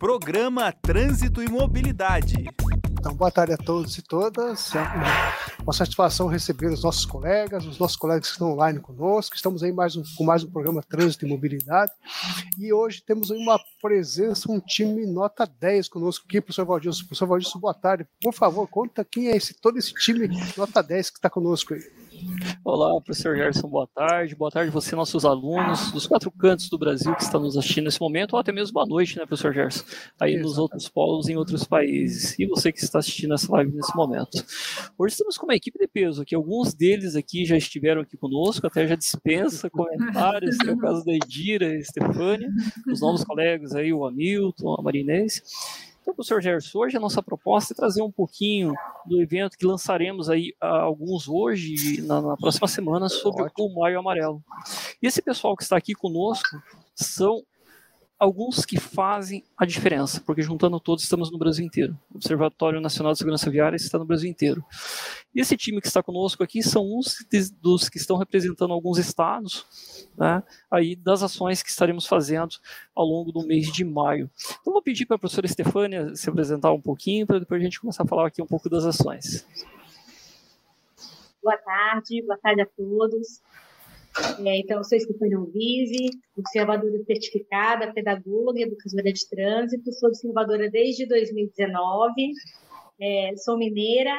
Programa Trânsito e Mobilidade. Então, boa tarde a todos e todas. É uma satisfação receber os nossos colegas, os nossos colegas que estão online conosco. Estamos aí mais um, com mais um programa Trânsito e Mobilidade. E hoje temos aí uma presença, um time nota 10 conosco aqui, professor Valdilson. Professor Valdilson, boa tarde. Por favor, conta quem é esse, todo esse time nota 10 que está conosco aí. Olá, professor Gerson, boa tarde. Boa tarde você, nossos alunos dos quatro cantos do Brasil que estão nos assistindo nesse momento, ou até mesmo boa noite, né, professor Gerson? Aí Exatamente. nos outros polos, em outros países. E você que está assistindo essa live nesse momento. Hoje estamos com uma equipe de peso, que alguns deles aqui já estiveram aqui conosco, até já dispensa comentários, é o caso da Edira, a Estefânia, os novos colegas aí, o Hamilton, a Marinês. Então, professor Gerson, hoje a nossa proposta é trazer um pouquinho do evento que lançaremos aí alguns hoje, na, na próxima semana, sobre Ótimo. o Maio Amarelo. E esse pessoal que está aqui conosco são alguns que fazem a diferença, porque juntando todos estamos no Brasil inteiro. O Observatório Nacional de Segurança Viária está no Brasil inteiro. E esse time que está conosco aqui são uns dos que estão representando alguns estados, né, aí das ações que estaremos fazendo ao longo do mês de maio. Então vou pedir para a professora Estefânia se apresentar um pouquinho, para depois a gente começar a falar aqui um pouco das ações. Boa tarde, boa tarde a todos. É, então, sou Estefânia Alvise, observadora certificada, pedagoga e educadora de trânsito. Sou observadora desde 2019. É, sou mineira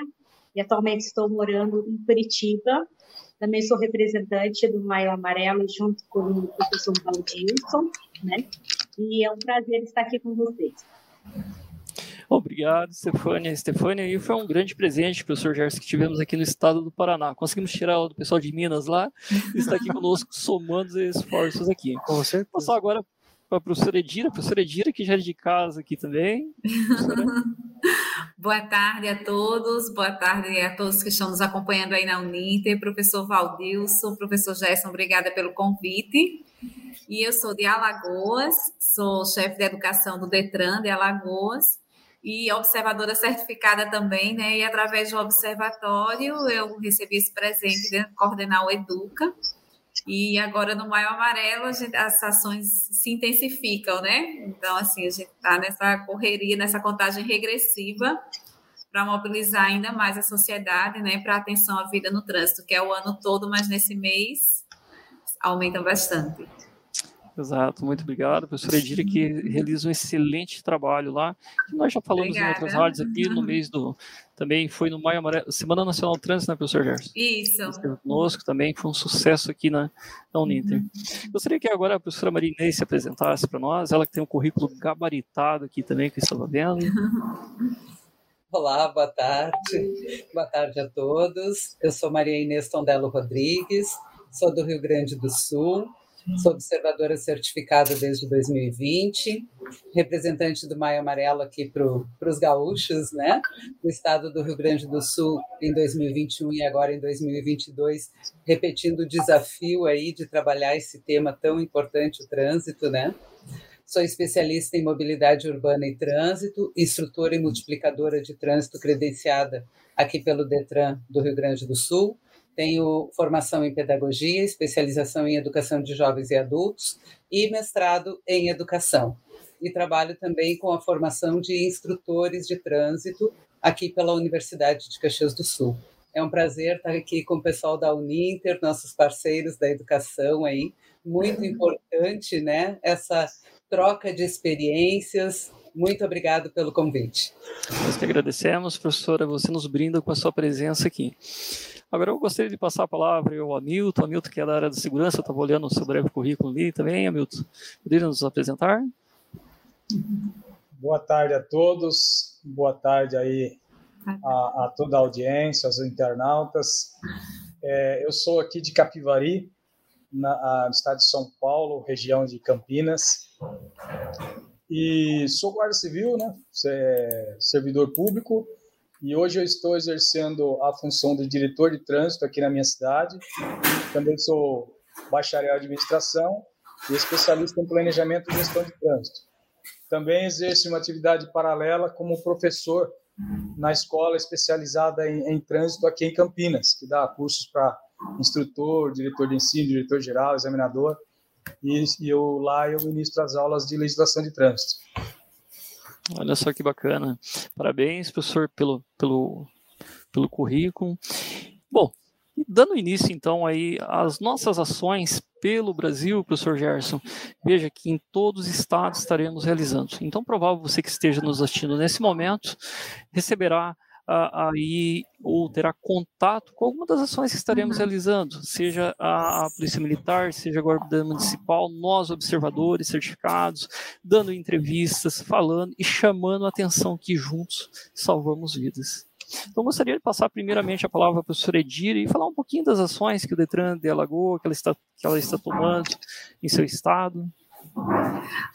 e atualmente estou morando em Curitiba. Também sou representante do Maio Amarelo junto com o professor Valdilson, né? E é um prazer estar aqui com vocês. Obrigado, Stefânia. Stefânia, e foi um grande presente, professor Gerson, que tivemos aqui no estado do Paraná. Conseguimos tirar do pessoal de Minas lá e está aqui conosco, somando os esforços aqui. Com certeza. Passar agora para a professora Edira, a professora Edira, que já é de casa aqui também. boa tarde a todos, boa tarde a todos que estão nos acompanhando aí na Uninter, professor Valdilson, professor Gerson, obrigada pelo convite. E eu sou de Alagoas, sou chefe de educação do Detran de Alagoas, e observadora certificada também, né? E através do observatório eu recebi esse presente de coordenar o Educa. E agora no Maio Amarelo gente, as ações se intensificam, né? Então, assim, a gente está nessa correria, nessa contagem regressiva para mobilizar ainda mais a sociedade, né? Para atenção à vida no trânsito, que é o ano todo, mas nesse mês aumenta bastante. Exato, muito obrigado, professora Edira, que realiza um excelente trabalho lá. nós já falamos Obrigada. em outras rádios aqui no mês do. Também foi no Maio Amarelo, Semana Nacional do Trânsito, né, professor Gerson? Isso. Esteve conosco também, foi um sucesso aqui na, na Uninter. Uhum. Gostaria que agora a professora Marinês se apresentasse para nós, ela que tem um currículo gabaritado aqui também, que eu estava vendo. Olá, boa tarde. Boa tarde a todos. Eu sou Maria Inês Tondelo Rodrigues, sou do Rio Grande do Sul Sou observadora certificada desde 2020, representante do Maio Amarelo aqui para os gaúchos, né? Do estado do Rio Grande do Sul em 2021 e agora em 2022, repetindo o desafio aí de trabalhar esse tema tão importante, o trânsito, né? Sou especialista em mobilidade urbana e trânsito, instrutora e multiplicadora de trânsito credenciada aqui pelo Detran do Rio Grande do Sul tenho formação em pedagogia, especialização em educação de jovens e adultos e mestrado em educação. E trabalho também com a formação de instrutores de trânsito aqui pela Universidade de Caxias do Sul. É um prazer estar aqui com o pessoal da Uninter, nossos parceiros da educação aí. Muito importante, né? Essa troca de experiências. Muito obrigado pelo convite. Nós que agradecemos, professora, você nos brinda com a sua presença aqui. Agora eu gostaria de passar a palavra ao Hamilton, Hamilton que é da área da segurança, eu estava olhando o seu breve currículo ali também, Hamilton. Poderia nos apresentar? Boa tarde a todos, boa tarde aí a, a toda a audiência, aos internautas. É, eu sou aqui de Capivari, na, no estado de São Paulo, região de Campinas, e sou guarda civil, né? servidor público, e hoje eu estou exercendo a função de diretor de trânsito aqui na minha cidade. Também sou bacharel em administração e especialista em planejamento e gestão de trânsito. Também exerço uma atividade paralela como professor na escola especializada em, em trânsito aqui em Campinas, que dá cursos para instrutor, diretor de ensino, diretor geral, examinador. E, e eu lá eu ministro as aulas de legislação de trânsito. Olha só que bacana. Parabéns, professor, pelo, pelo, pelo currículo. Bom, dando início então aí às nossas ações pelo Brasil, professor Gerson, veja que em todos os estados estaremos realizando. Então, provável você que esteja nos assistindo nesse momento receberá aí ou terá contato com alguma das ações que estaremos uhum. realizando, seja a Polícia Militar, seja a Guarda Municipal, nós observadores certificados, dando entrevistas, falando e chamando a atenção que juntos salvamos vidas. Então, gostaria de passar primeiramente a palavra para a professora Edira e falar um pouquinho das ações que o Detran de Alagoa, que ela está, que ela está tomando em seu estado.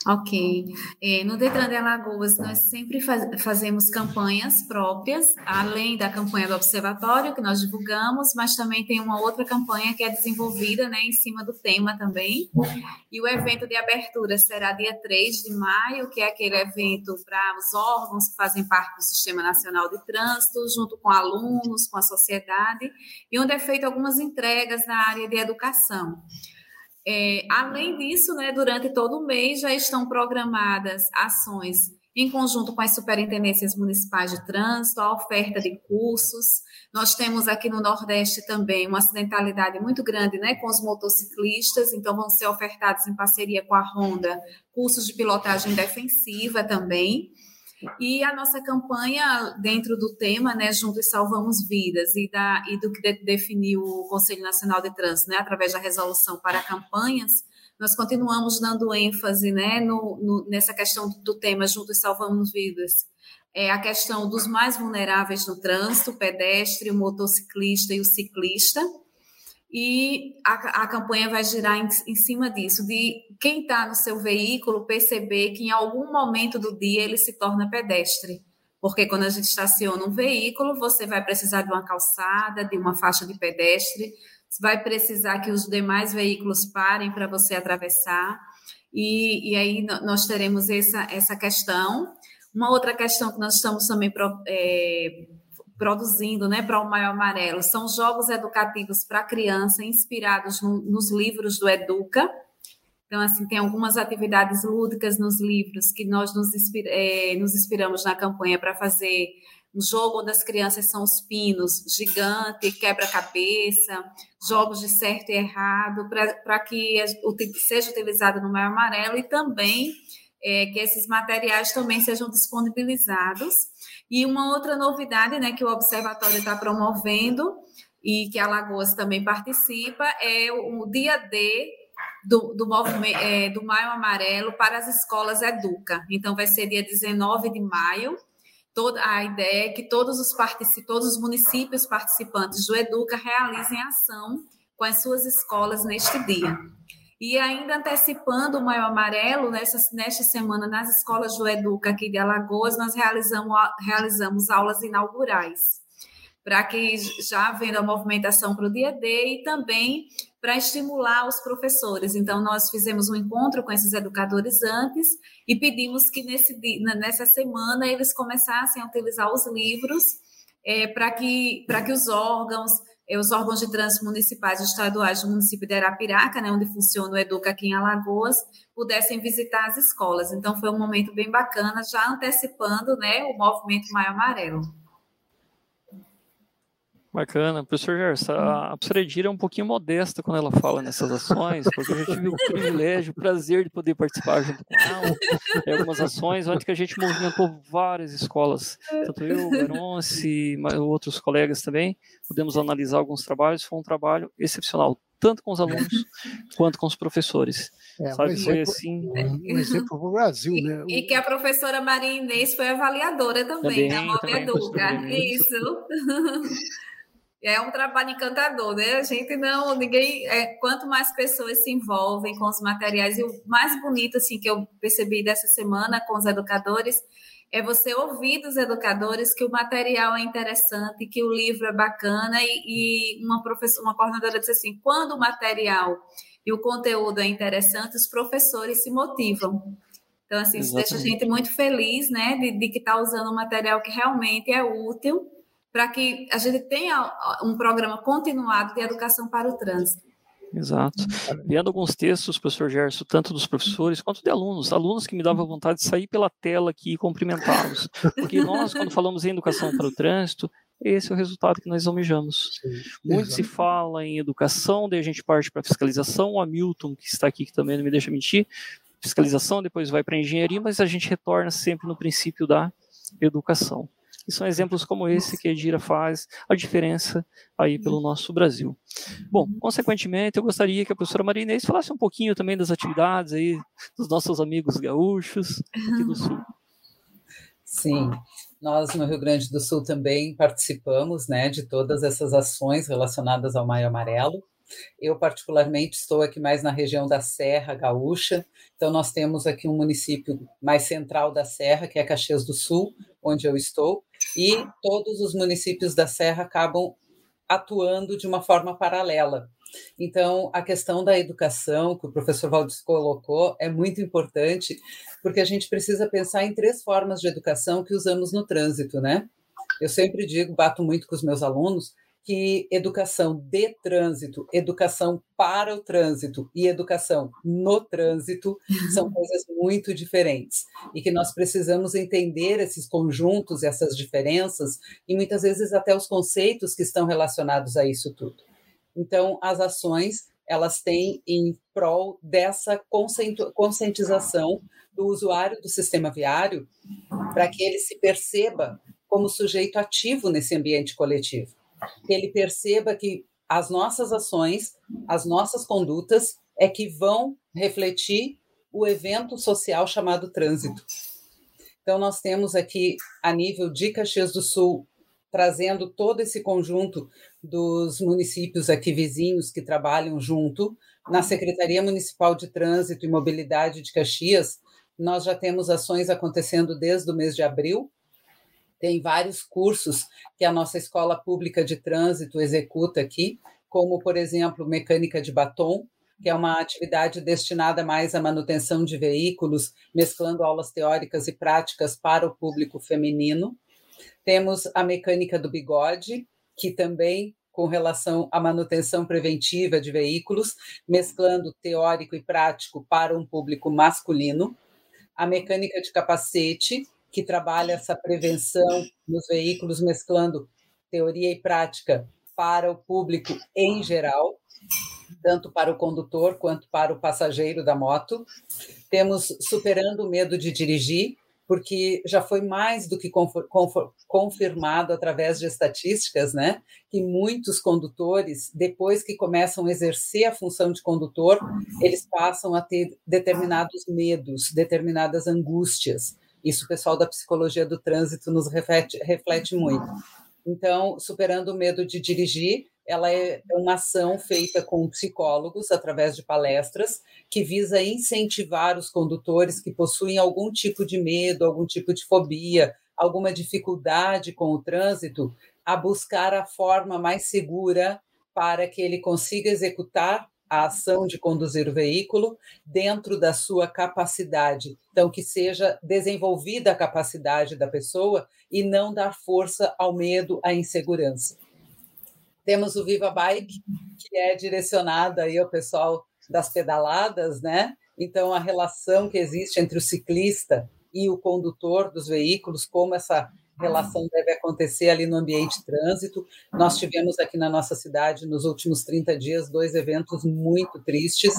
Ok. É, no Detran de Alagoas, nós sempre faz, fazemos campanhas próprias, além da campanha do Observatório, que nós divulgamos, mas também tem uma outra campanha que é desenvolvida né, em cima do tema também. E o evento de abertura será dia 3 de maio, que é aquele evento para os órgãos que fazem parte do Sistema Nacional de Trânsito, junto com alunos, com a sociedade, e onde é feito algumas entregas na área de educação. É, além disso, né, durante todo o mês já estão programadas ações em conjunto com as superintendências municipais de trânsito, a oferta de cursos. Nós temos aqui no Nordeste também uma acidentalidade muito grande né, com os motociclistas, então vão ser ofertados em parceria com a Honda cursos de pilotagem defensiva também. E a nossa campanha, dentro do tema, né, Juntos Salvamos Vidas, e, da, e do que de, definiu o Conselho Nacional de Trânsito, né, através da resolução para campanhas, nós continuamos dando ênfase né, no, no, nessa questão do tema Juntos Salvamos Vidas. É a questão dos mais vulneráveis no trânsito, o pedestre, o motociclista e o ciclista e a, a campanha vai girar em, em cima disso, de quem está no seu veículo perceber que em algum momento do dia ele se torna pedestre. Porque quando a gente estaciona um veículo, você vai precisar de uma calçada, de uma faixa de pedestre, vai precisar que os demais veículos parem para você atravessar. E, e aí nós teremos essa, essa questão. Uma outra questão que nós estamos também é, produzindo né, para o Maio Amarelo. São jogos educativos para criança, inspirados no, nos livros do Educa. Então, assim, tem algumas atividades lúdicas nos livros que nós nos, é, nos inspiramos na campanha para fazer um jogo onde as crianças são os pinos, gigante, quebra-cabeça, jogos de certo e errado, para que seja utilizado no Maio Amarelo e também é, que esses materiais também sejam disponibilizados e uma outra novidade né, que o Observatório está promovendo e que a Lagoas também participa é o dia D do, do, movimento, é, do Maio Amarelo para as escolas Educa. Então, vai ser dia 19 de maio. Toda, a ideia é que todos os, todos os municípios participantes do Educa realizem ação com as suas escolas neste dia. E ainda antecipando o Maio Amarelo, nessa, nesta semana, nas escolas do Educa aqui de Alagoas, nós realizamos, realizamos aulas inaugurais, para que já havendo a movimentação para o dia D e também para estimular os professores. Então, nós fizemos um encontro com esses educadores antes e pedimos que nesse, nessa semana eles começassem a utilizar os livros é, para que, que os órgãos os órgãos de trânsito municipais e estaduais do município de Arapiraca, né, onde funciona o Educa aqui em Alagoas, pudessem visitar as escolas. Então, foi um momento bem bacana, já antecipando né, o movimento Maio Amarelo. Bacana. Professor Gerson, a professora Edira é um pouquinho modesta quando ela fala nessas ações, porque eu já tive o privilégio, o prazer de poder participar junto com ela em algumas ações, onde que a gente movimentou várias escolas, tanto eu, Veronce e outros colegas também, pudemos analisar alguns trabalhos, foi um trabalho excepcional, tanto com os alunos quanto com os professores. É, Sabe, um foi assim. Um exemplo para o Brasil, né? E, que a professora Maria Inês foi avaliadora também, também da Mob Educa. Isso. é um trabalho encantador, né? A gente não, ninguém, é, quanto mais pessoas se envolvem com os materiais, e o mais bonito, assim, que eu percebi dessa semana com os educadores, é você ouvir dos educadores que o material é interessante, que o livro é bacana, e, e uma professora, uma coordenadora disse assim, quando o material e o conteúdo é interessante, os professores se motivam. Então, assim, isso deixa a gente muito feliz, né, de, de que está usando um material que realmente é útil, para que a gente tenha um programa continuado de educação para o trânsito. Exato. Vendo alguns textos, professor Gerson, tanto dos professores quanto de alunos, alunos que me davam vontade de sair pela tela aqui e cumprimentá-los. Porque nós, quando falamos em educação para o trânsito, esse é o resultado que nós almejamos. Sim, Muito se fala em educação, daí a gente parte para fiscalização. O Hamilton, que está aqui, que também não me deixa mentir, fiscalização, depois vai para engenharia, mas a gente retorna sempre no princípio da educação. E são exemplos como esse que a Edira faz a diferença aí pelo nosso Brasil. Bom, consequentemente, eu gostaria que a professora Maria Inês falasse um pouquinho também das atividades aí dos nossos amigos gaúchos aqui do Sul. Sim, nós no Rio Grande do Sul também participamos né, de todas essas ações relacionadas ao Maio Amarelo. Eu, particularmente, estou aqui mais na região da Serra Gaúcha, então nós temos aqui um município mais central da Serra, que é Caxias do Sul, onde eu estou, e todos os municípios da Serra acabam atuando de uma forma paralela. Então, a questão da educação que o professor Valdes colocou é muito importante, porque a gente precisa pensar em três formas de educação que usamos no trânsito, né? Eu sempre digo, bato muito com os meus alunos, que educação de trânsito, educação para o trânsito e educação no trânsito são coisas muito diferentes e que nós precisamos entender esses conjuntos, essas diferenças e muitas vezes até os conceitos que estão relacionados a isso tudo. Então, as ações elas têm em prol dessa conscientização do usuário do sistema viário para que ele se perceba como sujeito ativo nesse ambiente coletivo que ele perceba que as nossas ações, as nossas condutas é que vão refletir o evento social chamado trânsito. Então, nós temos aqui, a nível de Caxias do Sul, trazendo todo esse conjunto dos municípios aqui vizinhos que trabalham junto. Na Secretaria Municipal de Trânsito e Mobilidade de Caxias, nós já temos ações acontecendo desde o mês de abril, tem vários cursos que a nossa escola pública de trânsito executa aqui, como, por exemplo, mecânica de batom, que é uma atividade destinada mais à manutenção de veículos, mesclando aulas teóricas e práticas para o público feminino. Temos a mecânica do bigode, que também com relação à manutenção preventiva de veículos, mesclando teórico e prático para um público masculino. A mecânica de capacete, que trabalha essa prevenção nos veículos, mesclando teoria e prática para o público em geral, tanto para o condutor quanto para o passageiro da moto. Temos Superando o Medo de Dirigir, porque já foi mais do que confirmado através de estatísticas, né, que muitos condutores, depois que começam a exercer a função de condutor, eles passam a ter determinados medos, determinadas angústias. Isso o pessoal da psicologia do trânsito nos reflete, reflete muito. Então, superando o medo de dirigir, ela é uma ação feita com psicólogos através de palestras que visa incentivar os condutores que possuem algum tipo de medo, algum tipo de fobia, alguma dificuldade com o trânsito, a buscar a forma mais segura para que ele consiga executar a ação de conduzir o veículo dentro da sua capacidade. Então, que seja desenvolvida a capacidade da pessoa e não dar força ao medo, à insegurança. Temos o Viva Bike, que é direcionado aí ao pessoal das pedaladas, né? Então, a relação que existe entre o ciclista e o condutor dos veículos, como essa relação deve acontecer ali no ambiente trânsito. Nós tivemos aqui na nossa cidade, nos últimos 30 dias, dois eventos muito tristes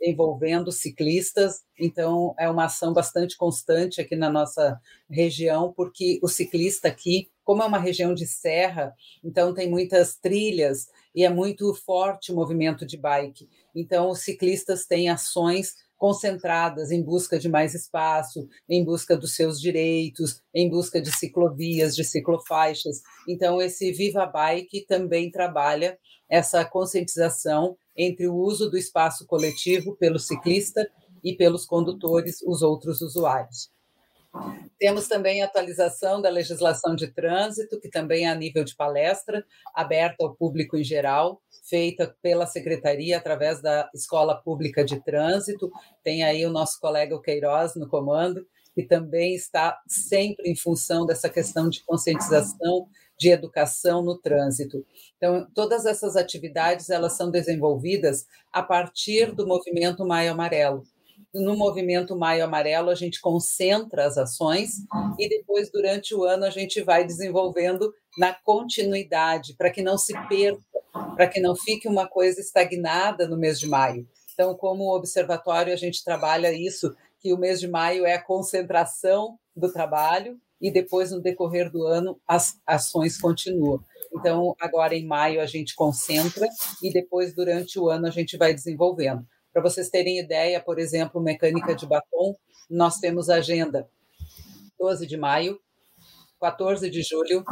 envolvendo ciclistas. Então, é uma ação bastante constante aqui na nossa região, porque o ciclista aqui, como é uma região de serra, então tem muitas trilhas e é muito forte o movimento de bike. Então, os ciclistas têm ações concentradas em busca de mais espaço, em busca dos seus direitos, em busca de ciclovias, de ciclofaixas. Então, esse Viva Bike também trabalha essa conscientização entre o uso do espaço coletivo pelo ciclista e pelos condutores, os outros usuários. Temos também a atualização da legislação de trânsito, que também é a nível de palestra, aberta ao público em geral, feita pela Secretaria através da Escola Pública de Trânsito. Tem aí o nosso colega Queiroz no comando, que também está sempre em função dessa questão de conscientização, de educação no trânsito. Então, todas essas atividades elas são desenvolvidas a partir do movimento Maio Amarelo. No movimento Maio Amarelo, a gente concentra as ações e depois, durante o ano, a gente vai desenvolvendo na continuidade, para que não se perca, para que não fique uma coisa estagnada no mês de maio. Então, como observatório, a gente trabalha isso, que o mês de maio é a concentração do trabalho e depois, no decorrer do ano, as ações continuam. Então, agora em maio a gente concentra e depois, durante o ano, a gente vai desenvolvendo. Para vocês terem ideia, por exemplo, mecânica de batom, nós temos agenda 12 de maio, 14 de julho,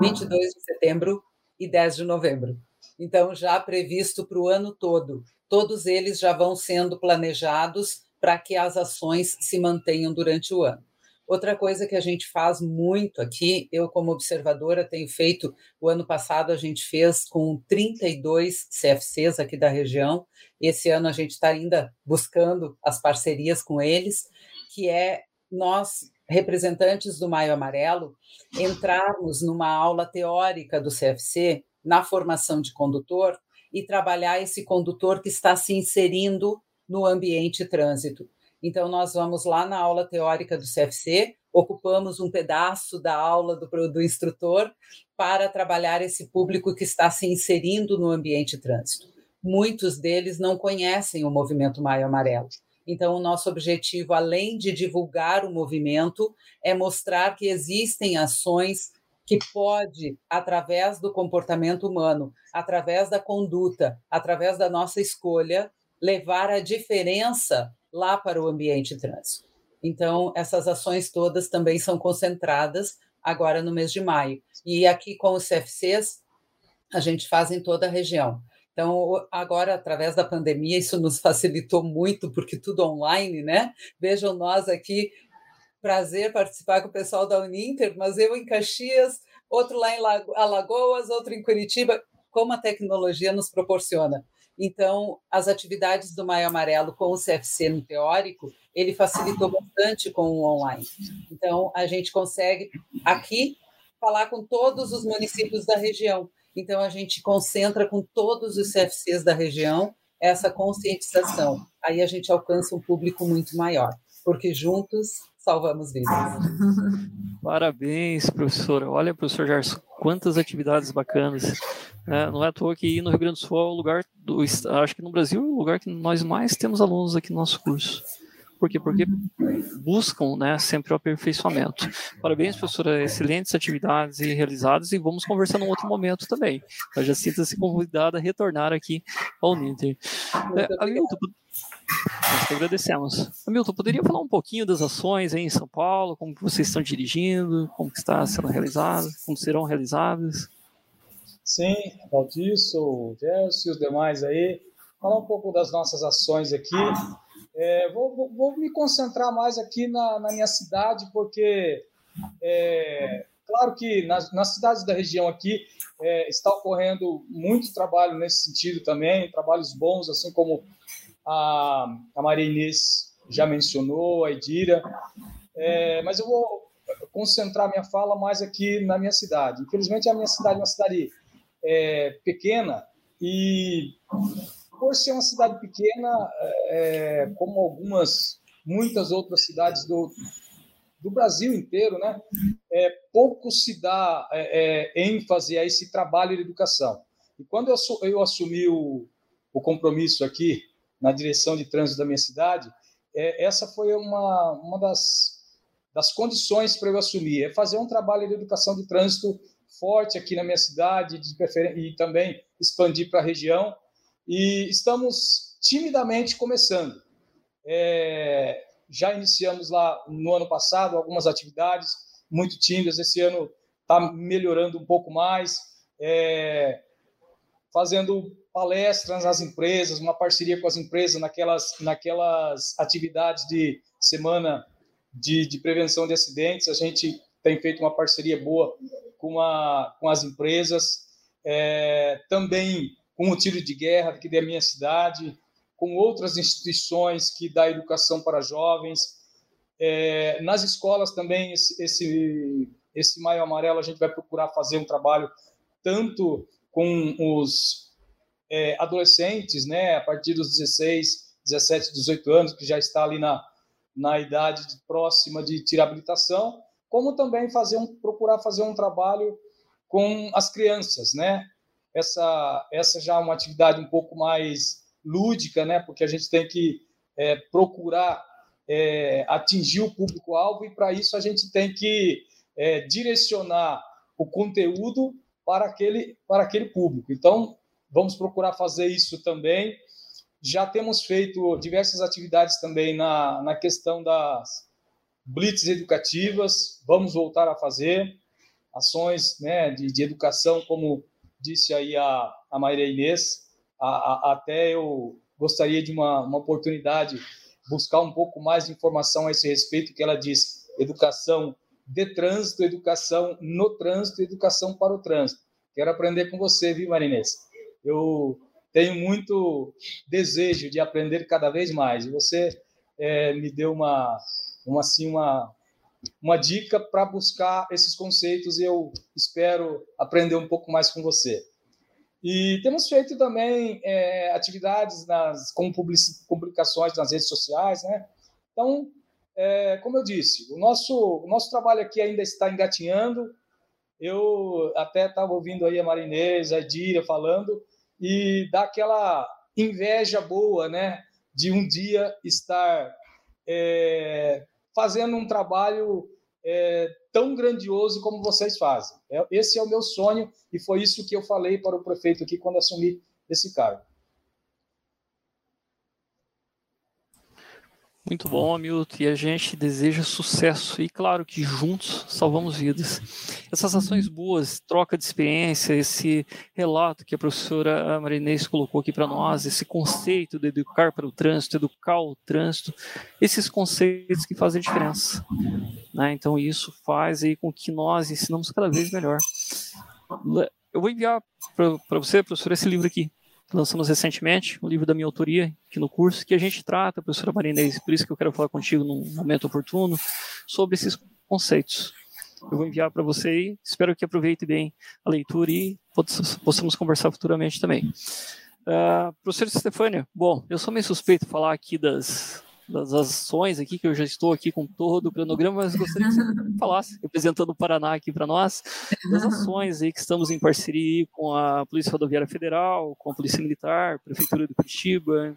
22 de setembro e 10 de novembro. Então, já previsto para o ano todo. Todos eles já vão sendo planejados para que as ações se mantenham durante o ano. Outra coisa que a gente faz muito aqui, eu como observadora tenho feito, o ano passado a gente fez com 32 CFCs aqui da região, esse ano a gente está ainda buscando as parcerias com eles, que é nós, representantes do Maio Amarelo, entrarmos numa aula teórica do CFC na formação de condutor e trabalhar esse condutor que está se inserindo no ambiente trânsito. Então, nós vamos lá na aula teórica do CFC, ocupamos um pedaço da aula do, do instrutor para trabalhar esse público que está se inserindo no ambiente trânsito. Muitos deles não conhecem o movimento Maio Amarelo. Então, o nosso objetivo, além de divulgar o movimento, é mostrar que existem ações que pode, através do comportamento humano, através da conduta, através da nossa escolha, levar a diferença lá para o ambiente trans. Então, essas ações todas também são concentradas agora no mês de maio. E aqui com os CFCs, a gente faz em toda a região. Então, agora, através da pandemia, isso nos facilitou muito, porque tudo online, né? Vejam nós aqui, prazer participar com o pessoal da Uninter, mas eu em Caxias, outro lá em Alagoas, outro em Curitiba, como a tecnologia nos proporciona. Então, as atividades do Maio Amarelo com o CFC no teórico, ele facilitou bastante com o online. Então, a gente consegue aqui falar com todos os municípios da região. Então, a gente concentra com todos os CFCs da região essa conscientização. Aí a gente alcança um público muito maior, porque juntos salvamos vidas. Parabéns, professora. Olha, professor Gerson, quantas atividades bacanas. É, não é à toa que no Rio Grande do Sul é o lugar, do, acho que no Brasil é o lugar que nós mais temos alunos aqui no nosso curso. Por quê? Porque buscam né, sempre o aperfeiçoamento. Parabéns, professora, excelentes atividades realizadas e vamos conversar num outro momento também. Eu já sinta-se convidada a retornar aqui ao Ninter. É, Hamilton, nós agradecemos. Hamilton, poderia falar um pouquinho das ações aí em São Paulo, como vocês estão dirigindo, como está sendo realizado, como serão realizadas? Sim, Valdisso, Gerson e os demais aí. Falar um pouco das nossas ações aqui. É, vou, vou, vou, me concentrar mais aqui na, na minha cidade, porque é, claro que nas, nas, cidades da região aqui é, está ocorrendo muito trabalho nesse sentido também, trabalhos bons, assim como a, a Maria Inês já mencionou, a Edira, é, mas eu vou concentrar minha fala mais aqui na minha cidade. Infelizmente, a minha cidade é uma cidade é, pequena e, por ser uma cidade pequena, é, como algumas, muitas outras cidades do, do Brasil inteiro, né, é, pouco se dá é, é, ênfase a esse trabalho de educação. E quando eu, eu assumi o, o compromisso aqui na direção de trânsito da minha cidade, é, essa foi uma, uma das, das condições para eu assumir, é fazer um trabalho de educação de trânsito forte aqui na minha cidade e também expandir para a região. E estamos timidamente começando. É, já iniciamos lá no ano passado algumas atividades muito tímidas. Esse ano está melhorando um pouco mais, é, fazendo palestras nas empresas, uma parceria com as empresas naquelas, naquelas atividades de semana de, de prevenção de acidentes. A gente tem feito uma parceria boa com, a, com as empresas, é, também com o tiro de guerra aqui da minha cidade, com outras instituições que dá educação para jovens. É, nas escolas também esse, esse, Maio Amarelo a gente vai procurar fazer um trabalho tanto com os é, adolescentes, né, a partir dos 16, 17, 18 anos, que já está ali na, na idade próxima de tirar habilitação, como também fazer um, procurar fazer um trabalho com as crianças, né? Essa, essa já é uma atividade um pouco mais lúdica, né? Porque a gente tem que é, procurar é, atingir o público-alvo e para isso a gente tem que é, direcionar o conteúdo para aquele, para aquele público. Então, vamos procurar fazer isso também. Já temos feito diversas atividades também na, na questão das blitz educativas, vamos voltar a fazer ações né, de, de educação, como disse aí a, a Maria Inês, a, a, até eu gostaria de uma, uma oportunidade buscar um pouco mais de informação a esse respeito, que ela diz educação de trânsito, educação no trânsito, educação para o trânsito. Quero aprender com você, viu, Marinês? Eu tenho muito desejo de aprender cada vez mais. E você é, me deu uma, uma, assim, uma, uma dica para buscar esses conceitos e eu espero aprender um pouco mais com você. E temos feito também é, atividades nas, com publicações nas redes sociais, né? Então, é, como eu disse, o nosso, o nosso trabalho aqui ainda está engatinhando. Eu até estava ouvindo aí a Marinês, a Díria falando, e dá aquela inveja boa, né? De um dia estar é, fazendo um trabalho é, tão grandioso como vocês fazem. É, esse é o meu sonho e foi isso que eu falei para o prefeito aqui quando assumi esse cargo. Muito bom, Hamilton. E a gente deseja sucesso. E claro que juntos salvamos vidas. Essas ações boas, troca de experiência, esse relato que a professora Marinês colocou aqui para nós, esse conceito de educar para o trânsito, educar o trânsito, esses conceitos que fazem diferença. Né? Então, isso faz aí com que nós ensinamos cada vez melhor. Eu vou enviar para você, professora, esse livro aqui lançamos recentemente, um livro da minha autoria, aqui no curso, que a gente trata, professora Marinês, por isso que eu quero falar contigo num momento oportuno, sobre esses conceitos. Eu vou enviar para você e espero que aproveite bem a leitura e possamos conversar futuramente também. Uh, professora Stefânia, bom, eu sou meio suspeito de falar aqui das, das ações aqui, que eu já estou aqui com todo o cronograma, mas gostaria que você falasse, representando o Paraná aqui para nós, das ações aí que estamos em parceria com a Polícia Rodoviária Federal, com a Polícia Militar, Prefeitura de Curitiba,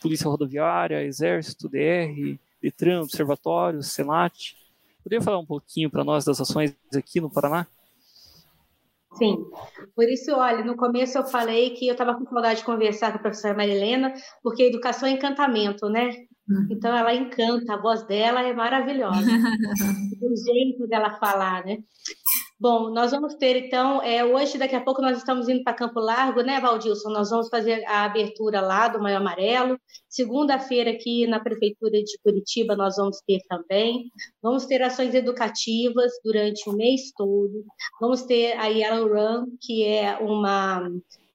Polícia Rodoviária, Exército, DR, Detran, Observatório, Senat. Poderia falar um pouquinho para nós das ações aqui no Paraná? Sim, por isso, olha, no começo eu falei que eu estava com saudade de conversar com a professora Marilena, porque educação é encantamento, né? Uhum. Então ela encanta, a voz dela é maravilhosa. o jeito dela falar, né? Bom, nós vamos ter então, é, hoje, daqui a pouco, nós estamos indo para Campo Largo, né, Valdilson? Nós vamos fazer a abertura lá do Maio Amarelo. Segunda-feira, aqui na Prefeitura de Curitiba, nós vamos ter também. Vamos ter ações educativas durante o mês todo. Vamos ter a Yellow Run, que é uma,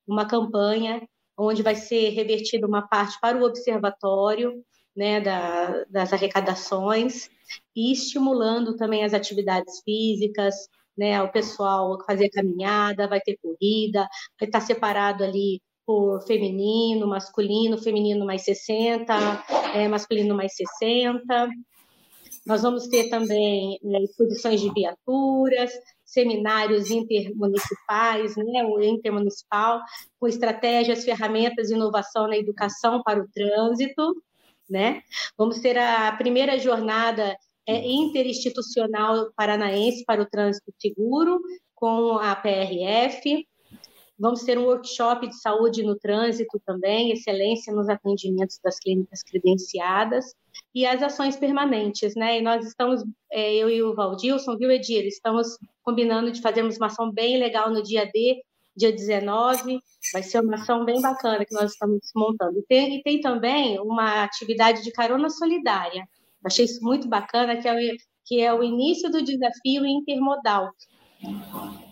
uma campanha onde vai ser revertida uma parte para o observatório né, da, das arrecadações e estimulando também as atividades físicas, né, o pessoal fazer caminhada, vai ter corrida, vai estar separado ali por feminino, masculino, feminino mais 60, é, masculino mais 60. Nós vamos ter também né, exposições de viaturas, seminários intermunicipais, né, o intermunicipal, com estratégias, ferramentas inovação na educação para o trânsito, né? Vamos ter a primeira jornada é, interinstitucional paranaense para o trânsito seguro, com a PRF. Vamos ter um workshop de saúde no trânsito também, excelência nos atendimentos das clínicas credenciadas e as ações permanentes, né? E nós estamos, é, eu e o Valdilson, viu, Edir, estamos combinando de fazermos uma ação bem legal no dia D dia 19, vai ser uma ação bem bacana que nós estamos montando. E tem, e tem também uma atividade de carona solidária, achei isso muito bacana, que é, o, que é o início do desafio intermodal.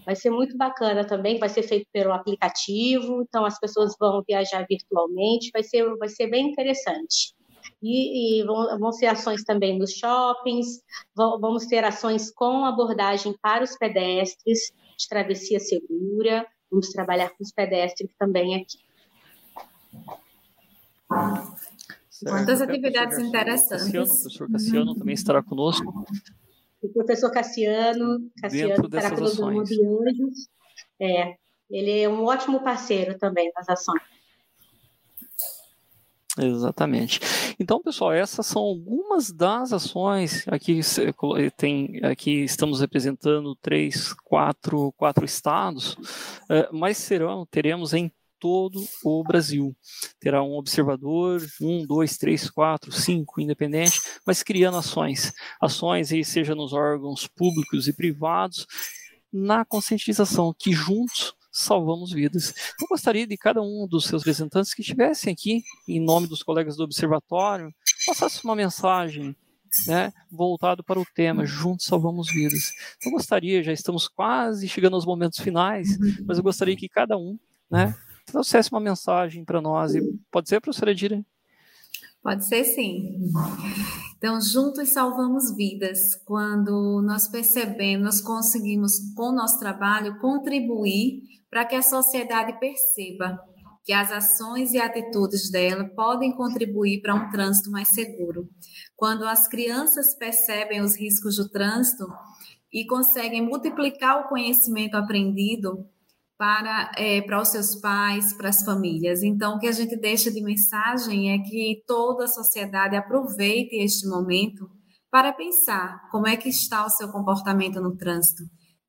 Vai ser muito bacana também, vai ser feito pelo aplicativo, então as pessoas vão viajar virtualmente, vai ser, vai ser bem interessante. E, e vão, vão, ser ações também nos shoppings, vão, vamos ter ações com abordagem para os pedestres, de travessia segura, vamos trabalhar com os pedestres também aqui. Quantas atividades interessantes. Cassiano, o professor Cassiano também estará conosco. O professor Cassiano, Cassiano estará conosco no Anjos. É, ele é um ótimo parceiro também nas ações. Exatamente. Então, pessoal, essas são algumas das ações. Aqui tem, aqui estamos representando três, quatro, quatro estados, eh, mas serão, teremos em todo o Brasil. Terá um observador, um, dois, três, quatro, cinco, independente, mas criando ações. Ações aí, seja nos órgãos públicos e privados, na conscientização, que juntos salvamos vidas. Eu gostaria de cada um dos seus representantes que estivessem aqui, em nome dos colegas do Observatório, passasse uma mensagem né, voltado para o tema Juntos Salvamos Vidas. Eu gostaria, já estamos quase chegando aos momentos finais, mas eu gostaria que cada um né, trouxesse uma mensagem para nós. E pode ser, professora Edira? Pode ser sim. Então, juntos salvamos vidas quando nós percebemos, nós conseguimos, com o nosso trabalho, contribuir para que a sociedade perceba que as ações e atitudes dela podem contribuir para um trânsito mais seguro. Quando as crianças percebem os riscos do trânsito e conseguem multiplicar o conhecimento aprendido, para, é, para os seus pais, para as famílias. Então, o que a gente deixa de mensagem é que toda a sociedade aproveite este momento para pensar como é que está o seu comportamento no trânsito.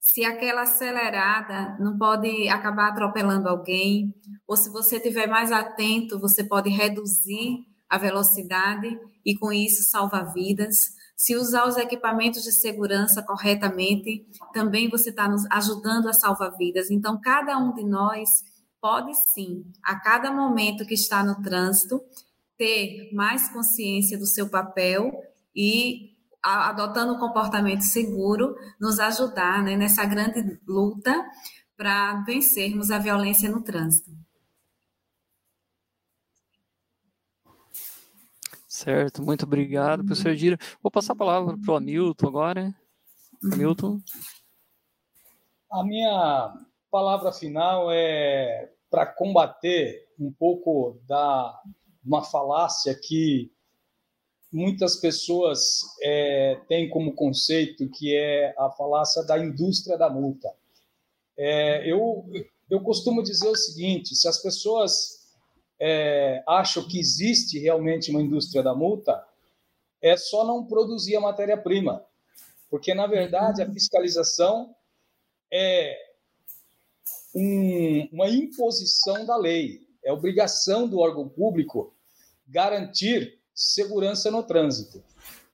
Se aquela acelerada não pode acabar atropelando alguém, ou se você estiver mais atento, você pode reduzir a velocidade e com isso salvar vidas. Se usar os equipamentos de segurança corretamente, também você está nos ajudando a salvar vidas. Então, cada um de nós pode sim, a cada momento que está no trânsito, ter mais consciência do seu papel e adotando um comportamento seguro, nos ajudar né, nessa grande luta para vencermos a violência no trânsito. Certo, muito obrigado, professor Dira. Vou passar a palavra para o Hamilton agora. Hamilton. A minha palavra final é para combater um pouco da uma falácia que muitas pessoas é, têm como conceito que é a falácia da indústria da multa. É, eu, eu costumo dizer o seguinte: se as pessoas é, acham que existe realmente uma indústria da multa, é só não produzir a matéria-prima. Porque, na verdade, a fiscalização é um, uma imposição da lei, é obrigação do órgão público garantir segurança no trânsito.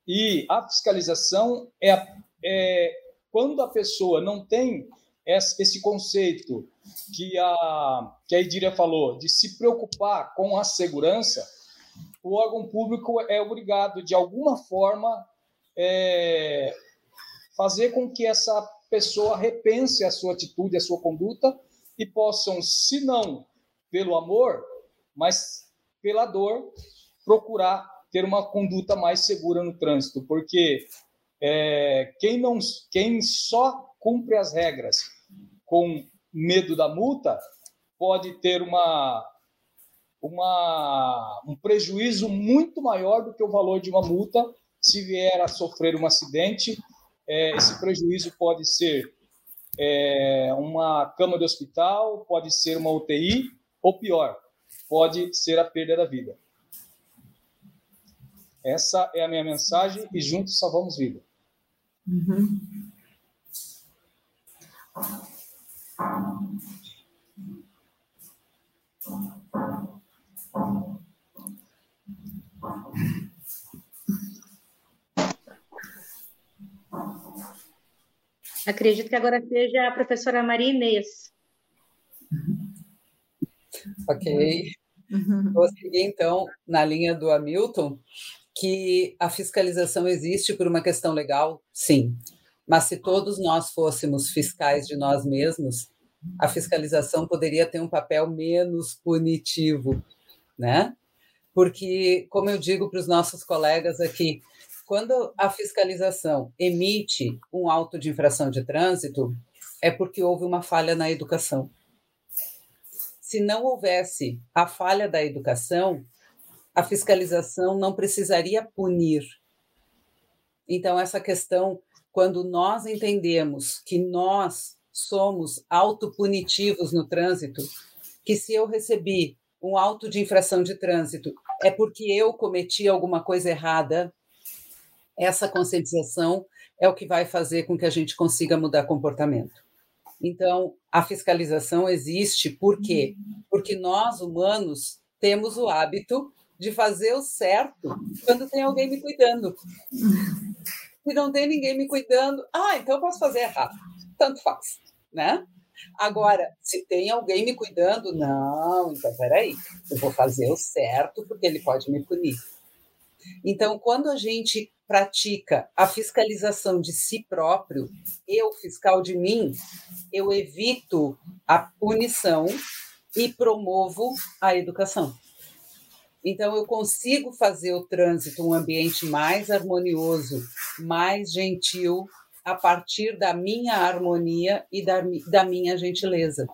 E a fiscalização é, é quando a pessoa não tem esse conceito que a, que a Idíria falou, de se preocupar com a segurança, o órgão público é obrigado, de alguma forma, é, fazer com que essa pessoa repense a sua atitude, a sua conduta e possam, se não pelo amor, mas pela dor, procurar ter uma conduta mais segura no trânsito, porque é, quem não, quem só cumpre as regras com medo da multa pode ter uma, uma, um prejuízo muito maior do que o valor de uma multa se vier a sofrer um acidente. É, esse prejuízo pode ser é, uma cama de hospital, pode ser uma UTI, ou pior, pode ser a perda da vida. Essa é a minha mensagem e juntos salvamos vida. Uhum. Acredito que agora seja a professora Maria Inês. Ok. Uhum. Vou seguir, então, na linha do Hamilton, que a fiscalização existe por uma questão legal, sim. Mas se todos nós fôssemos fiscais de nós mesmos, a fiscalização poderia ter um papel menos punitivo, né? porque, como eu digo para os nossos colegas aqui, quando a fiscalização emite um auto de infração de trânsito, é porque houve uma falha na educação. Se não houvesse a falha da educação, a fiscalização não precisaria punir. Então, essa questão, quando nós entendemos que nós somos autopunitivos no trânsito, que se eu recebi um auto de infração de trânsito é porque eu cometi alguma coisa errada, essa conscientização é o que vai fazer com que a gente consiga mudar comportamento. Então, a fiscalização existe por quê? Porque nós, humanos, temos o hábito de fazer o certo quando tem alguém me cuidando. Se não tem ninguém me cuidando, ah, então eu posso fazer errado. Tanto faz, né? Agora, se tem alguém me cuidando, não, então peraí, eu vou fazer o certo porque ele pode me punir. Então, quando a gente pratica a fiscalização de si próprio, eu, fiscal de mim, eu evito a punição e promovo a educação. Então, eu consigo fazer o trânsito um ambiente mais harmonioso, mais gentil, a partir da minha harmonia e da, da minha gentileza.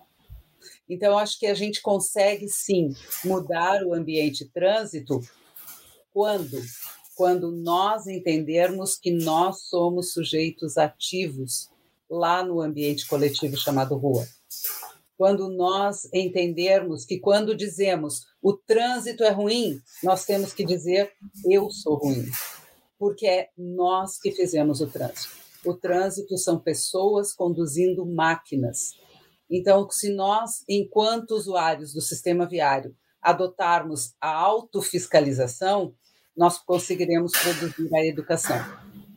Então, acho que a gente consegue sim mudar o ambiente trânsito quando quando nós entendermos que nós somos sujeitos ativos lá no ambiente coletivo chamado rua. Quando nós entendermos que quando dizemos o trânsito é ruim, nós temos que dizer eu sou ruim, porque é nós que fizemos o trânsito o trânsito são pessoas conduzindo máquinas. Então, se nós, enquanto usuários do sistema viário, adotarmos a autofiscalização, nós conseguiremos produzir a educação.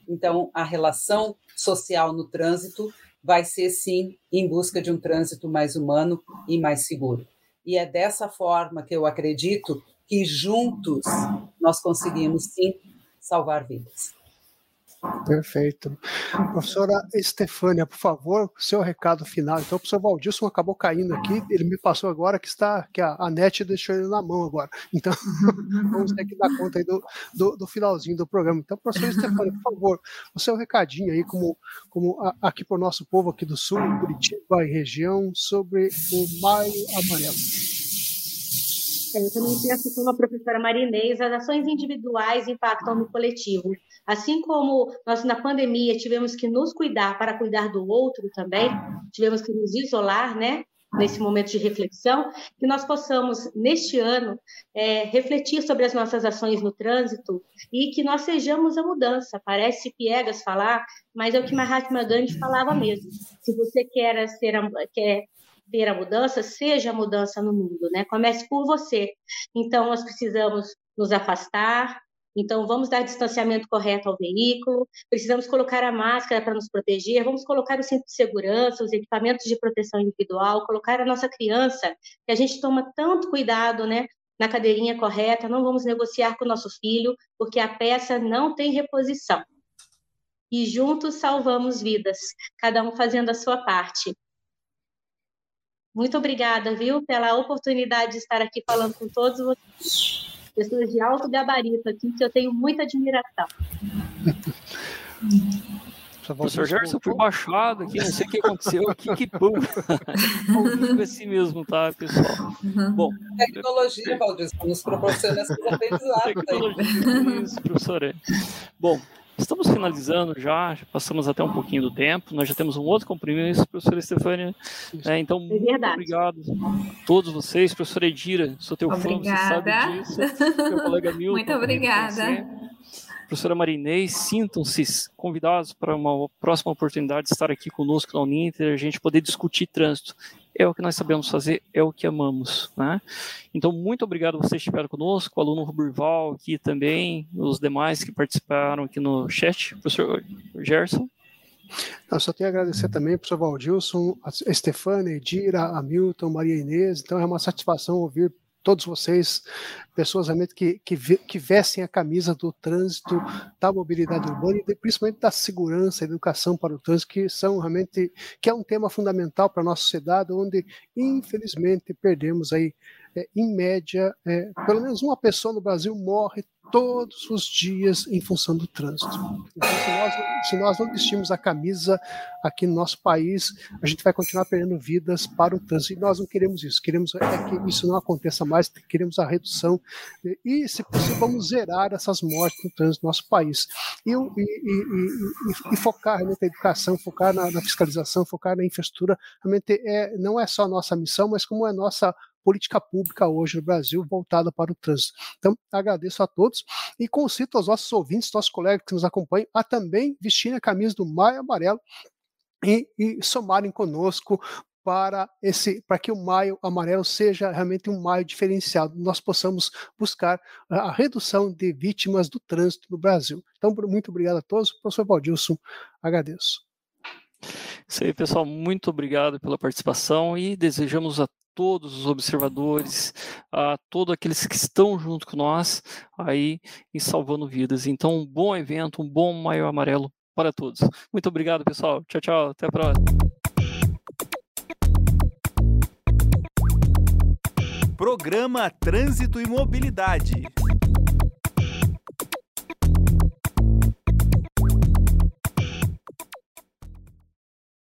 Então, a relação social no trânsito vai ser, sim, em busca de um trânsito mais humano e mais seguro. E é dessa forma que eu acredito que juntos nós conseguimos, sim, salvar vidas. Perfeito. Professora Estefânia, por favor, seu recado final. Então, o professor Valdilson acabou caindo aqui, ele me passou agora que está que a, a NET deixou ele na mão agora. Então, vamos ter que dar conta aí do, do, do, finalzinho do programa. Então, professora Estefânia, por favor, o seu recadinho aí, como, como a, aqui para o nosso povo aqui do Sul, Curitiba e região, sobre o Maio Amarelo. Eu também penso como a professora Marinês, as ações individuais impactam no coletivo. Assim como nós na pandemia tivemos que nos cuidar para cuidar do outro também, tivemos que nos isolar, né? Nesse momento de reflexão, que nós possamos, neste ano, é, refletir sobre as nossas ações no trânsito e que nós sejamos a mudança. Parece piegas falar, mas é o que Mahatma Gandhi falava mesmo. Se você quer, ser a, quer ter a mudança, seja a mudança no mundo, né? Comece por você. Então, nós precisamos nos afastar, então, vamos dar distanciamento correto ao veículo, precisamos colocar a máscara para nos proteger, vamos colocar o cinto de segurança, os equipamentos de proteção individual, colocar a nossa criança, que a gente toma tanto cuidado, né? Na cadeirinha correta, não vamos negociar com o nosso filho, porque a peça não tem reposição. E juntos salvamos vidas, cada um fazendo a sua parte. Muito obrigada, viu, pela oportunidade de estar aqui falando com todos vocês pessoas de alto gabarito aqui, que eu tenho muita admiração. Professor Gerson foi baixado aqui, não sei o que aconteceu aqui, que bom. Ao assim mesmo, tá, pessoal? Uhum. Bom, tecnologia, Valdir, nos proporciona esses aprendizados. Tecnologia, isso, professor. É. Bom, Estamos finalizando já, já, passamos até um pouquinho do tempo, nós já temos um outro compromisso, professora Estefânia. É, então, é muito obrigado a todos vocês, professora Edira, sou teu obrigada. fã, você sabe disso. Meu colega Milton. Muito obrigada. Professora Marinês, sintam-se convidados para uma próxima oportunidade de estar aqui conosco na Uninter, a gente poder discutir trânsito é o que nós sabemos fazer, é o que amamos. Né? Então, muito obrigado a vocês que estiveram conosco, o aluno Ruburval aqui também, os demais que participaram aqui no chat, professor Gerson. Eu só tenho a agradecer também ao professor Valdilson, a Estefânia, Edira, a Milton, Maria Inês. Então é uma satisfação ouvir todos vocês, pessoas realmente que, que, que vestem a camisa do trânsito, da mobilidade urbana e principalmente da segurança, educação para o trânsito, que são realmente, que é um tema fundamental para a nossa sociedade, onde infelizmente perdemos aí é, em média, é, pelo menos uma pessoa no Brasil morre todos os dias em função do trânsito. Então, se nós, se nós não vestirmos a camisa aqui no nosso país, a gente vai continuar perdendo vidas para o trânsito. E nós não queremos isso. Queremos é que isso não aconteça mais, queremos a redução e, se possível, vamos zerar essas mortes no trânsito do nosso país. E, e, e, e focar na educação, focar na, na, fiscalização, focar na infraestrutura, realmente é, não é só nossa missão, mas como é nossa política pública hoje no Brasil voltada para o trânsito. Então, agradeço a todos e concito aos nossos ouvintes, nossos colegas que nos acompanham, a também vestirem a camisa do Maio Amarelo e, e somarem conosco para esse para que o maio amarelo seja realmente um maio diferenciado, nós possamos buscar a redução de vítimas do trânsito no Brasil. Então, muito obrigado a todos. Professor Valdilson, agradeço. Isso aí, pessoal. Muito obrigado pela participação e desejamos a todos os observadores, a todos aqueles que estão junto com nós aí e salvando vidas. Então, um bom evento, um bom Maio Amarelo para todos. Muito obrigado, pessoal. Tchau, tchau. Até a próxima. Programa Trânsito e Mobilidade.